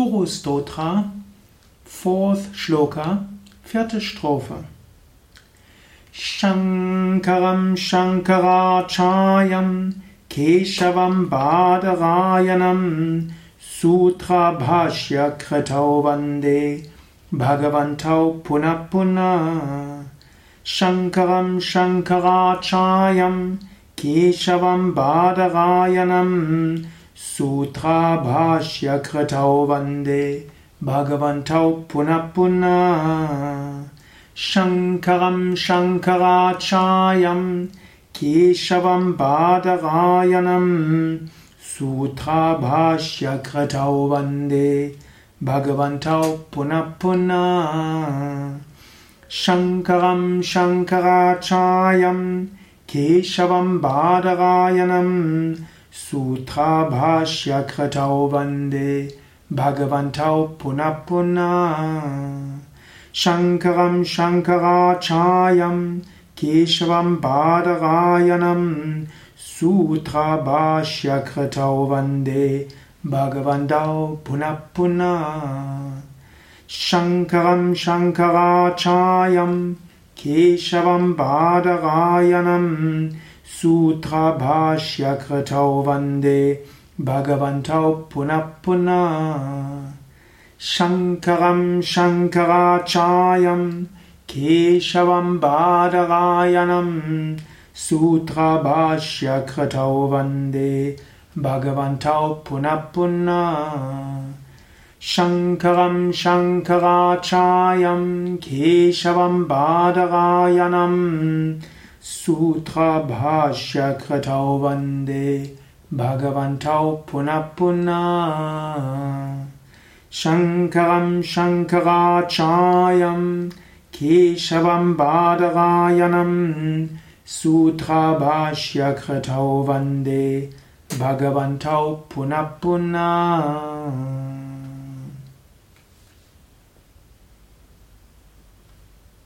Guru Stotra, fourth shloka, vierte Strophe. Shankaram Shankarachayam Keshavam Badarayanam Sutra Bhashya Kritau Vande Bhagavantau Punapuna Shankaram Shankarachayam Keshavam Badarayanam Sutra Bhashya Kritau Vande Bhagavantau Punapuna Shankaram Shankarachayam Keshavam Badarayanam Sutra Bhashya Kritau Vande Bhagavantau Punapuna Shankaram Shankarachayam Keshavam Badarayanam Sutra Bhashya Kritau Vande Bhagavantau Punapuna Shankaram Shankarachayam Keshavam Badarayanam Sutra Bhashya Kritau Vande Bhagavantau Punapuna Shankaram Shankarachayam Keshavam Badarayanam Sutra Bhashya Kritau Vande Bhagavantau Punapuna Shankaram Shankarachayam Keshavam Badarayanam Sutra Bhashya Kritau Vande Bhagavantau Punapuna Shankaram Shankarachayam Keshavam Badarayanam Sutra Bhashya Kritau Vande Bhagavantau Punapuna Shankaram Shankarachayam